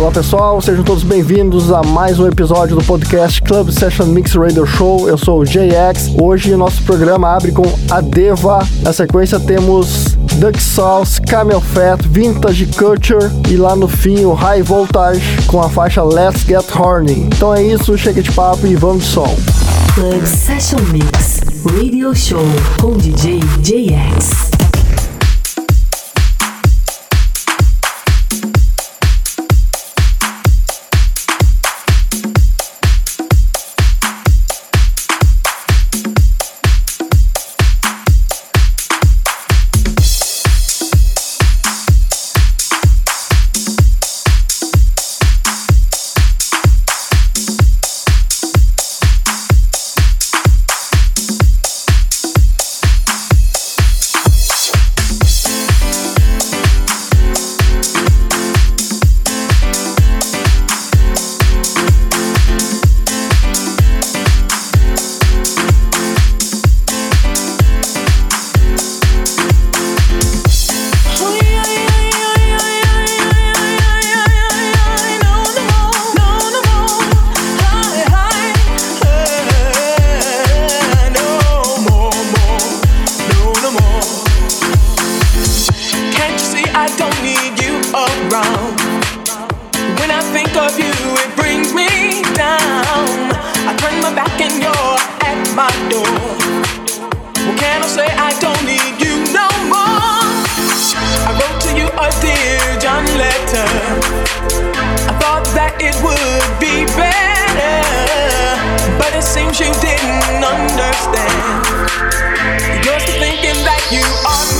Olá pessoal, sejam todos bem-vindos a mais um episódio do podcast Club Session Mix Radio Show. Eu sou o JX. Hoje nosso programa abre com a Deva. Na sequência temos Duck Sauce, Camel Fat, Vintage Culture e lá no fim o High Voltage com a faixa Let's Get Horny. Então é isso, chega de papo e vamos de som. Club Session Mix Radio Show com DJ JX. that it would be better, but it seems you didn't understand. You're still thinking that you are.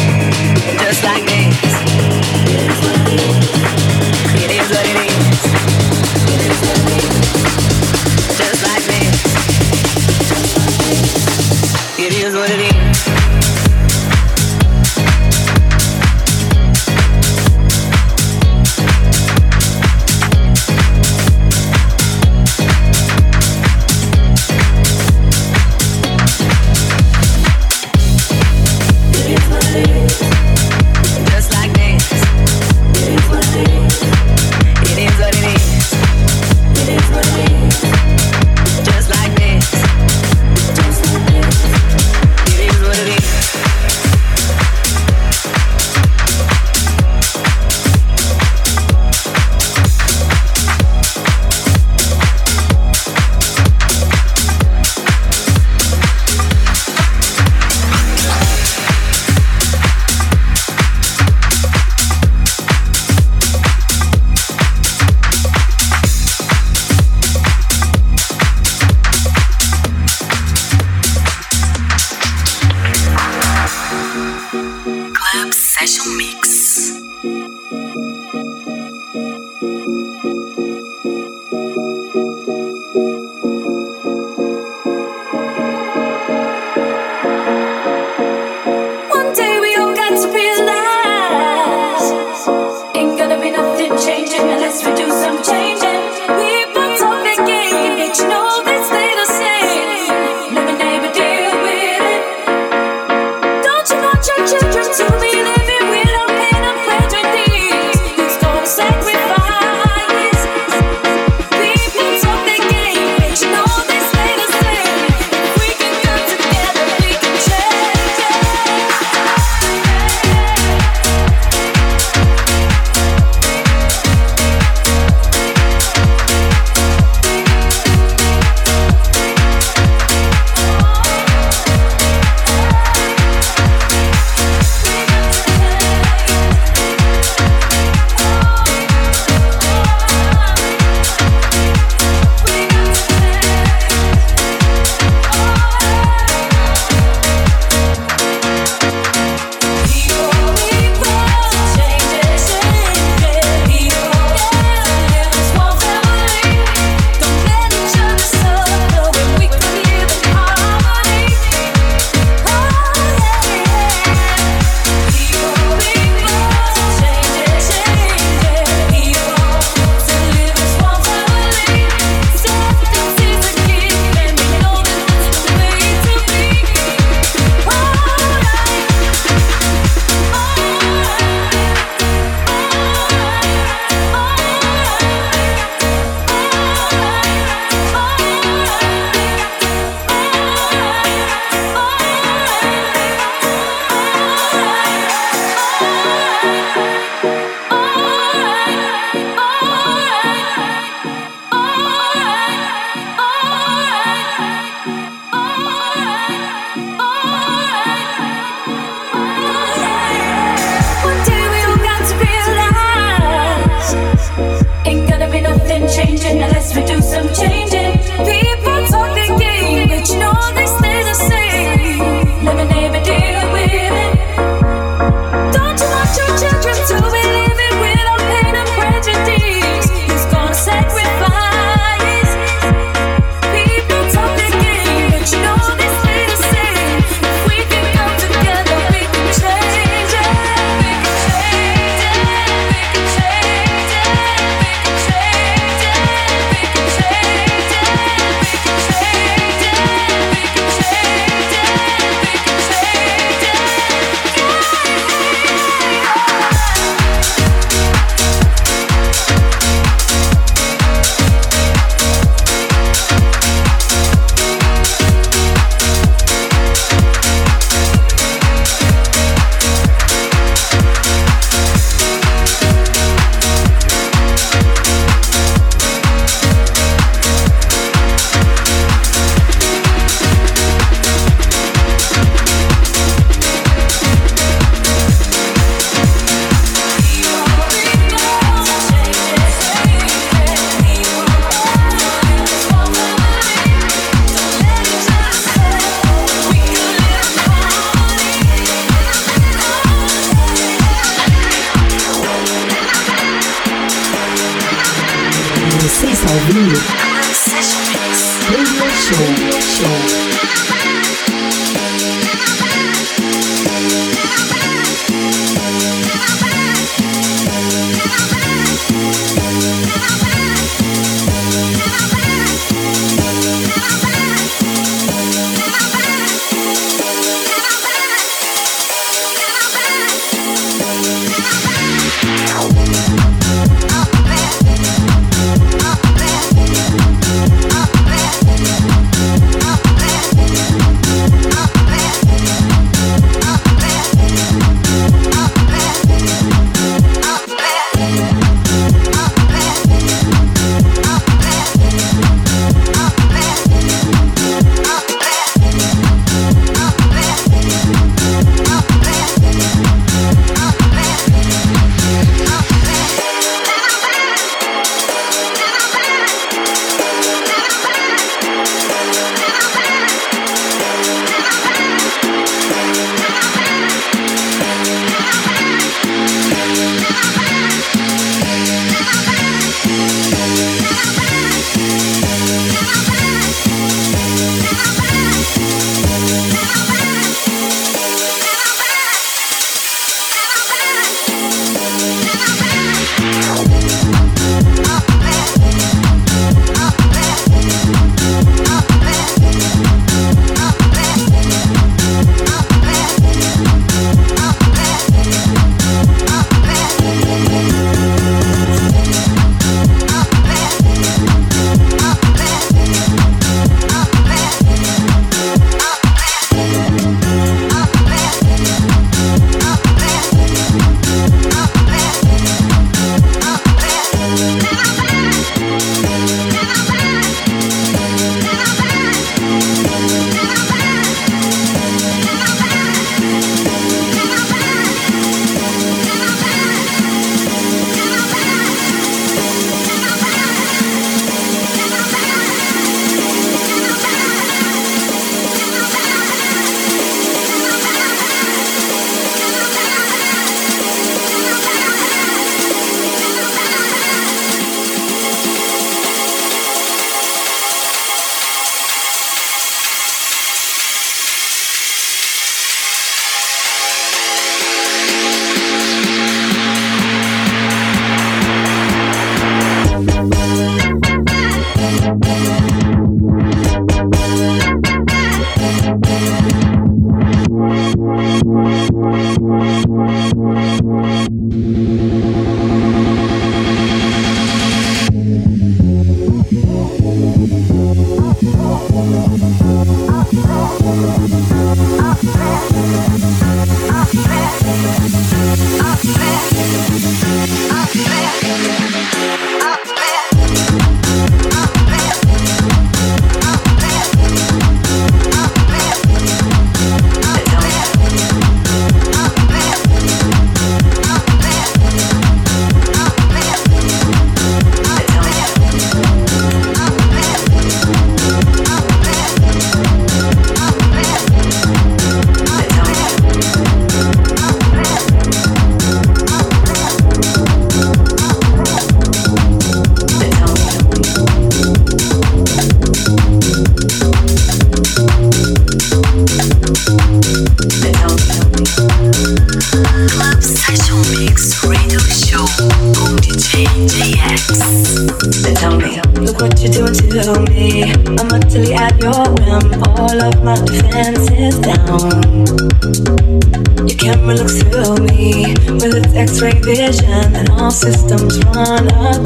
All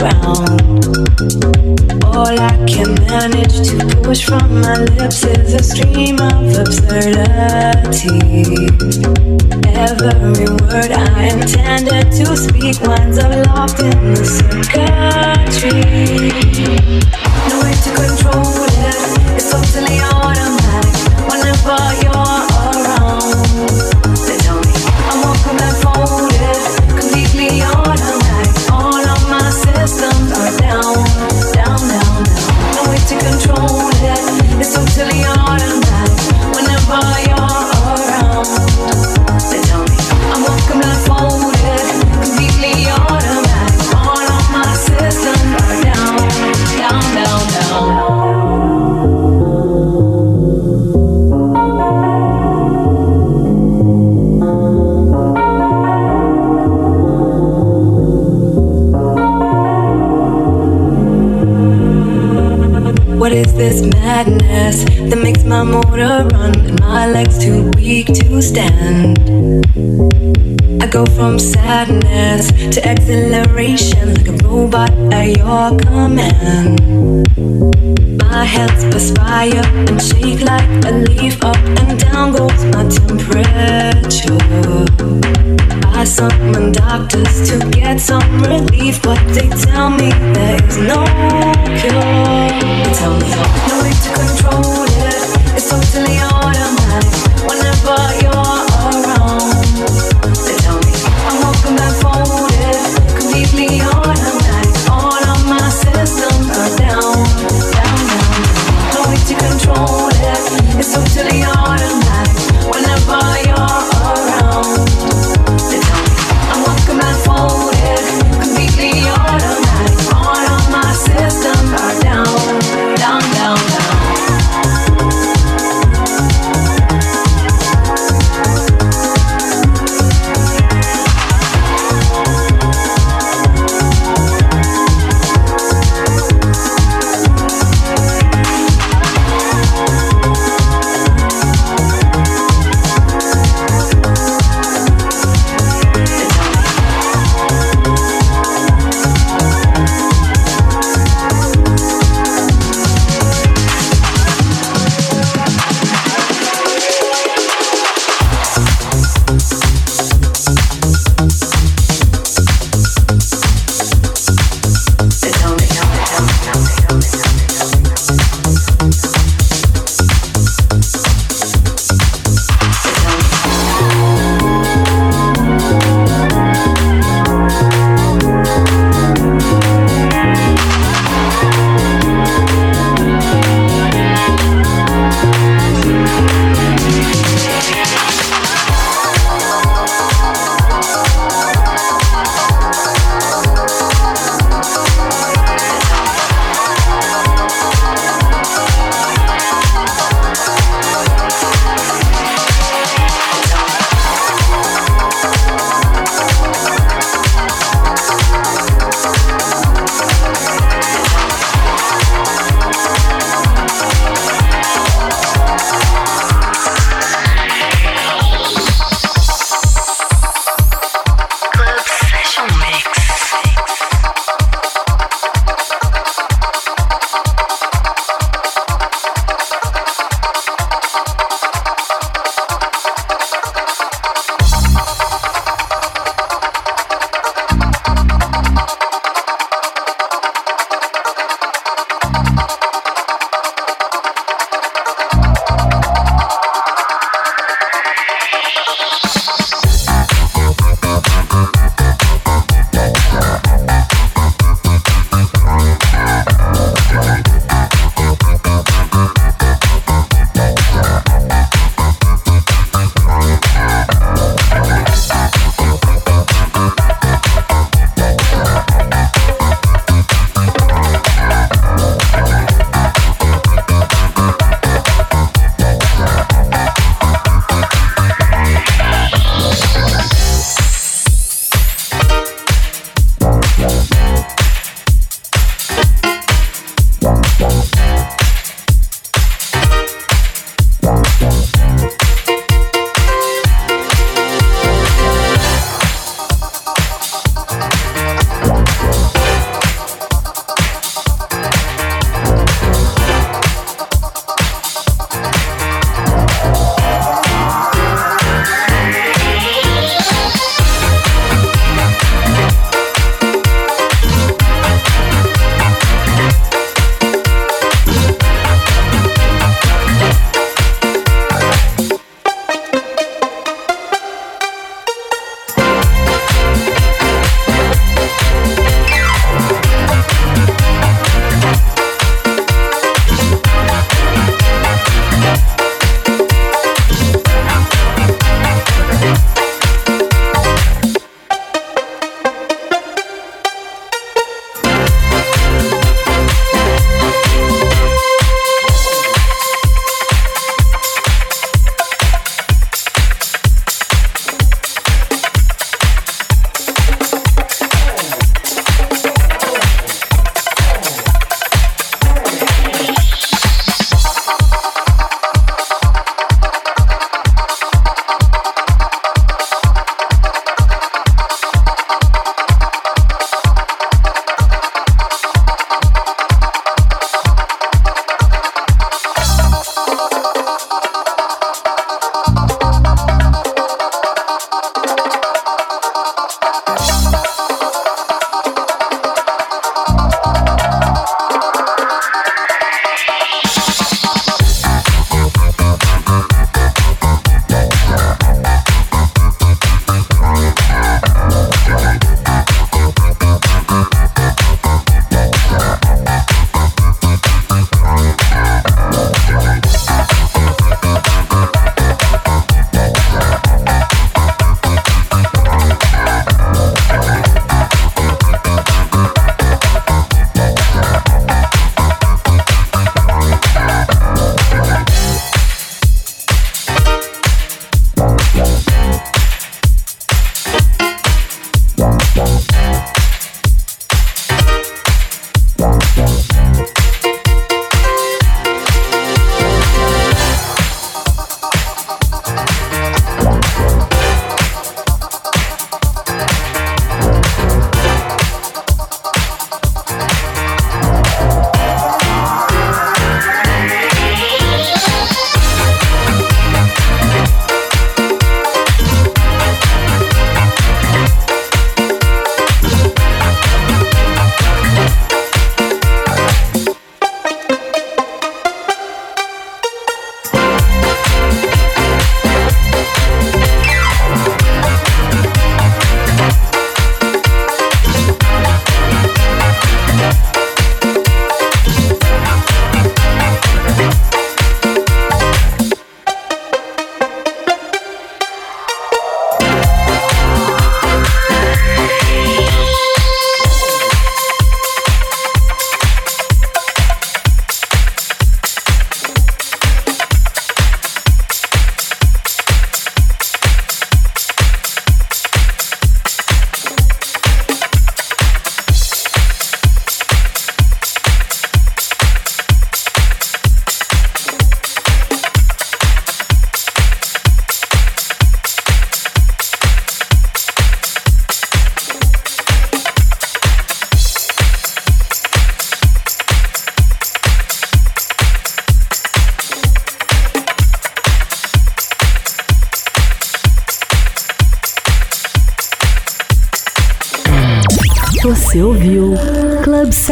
I can manage to push from my lips is a stream of absurdity. Every word I intended to speak winds up locked in the circuitry. No way to control it, it's totally automatic. What is this madness that makes my motor run and my legs too weak to stand? I go from sadness to exhilaration like a robot at your command. My hands perspire and shake like a leaf. Up and down goes my temperature. I summon doctors to get some relief, but they tell me there is no cure. They tell me no way to control it. It's totally automatic whenever you're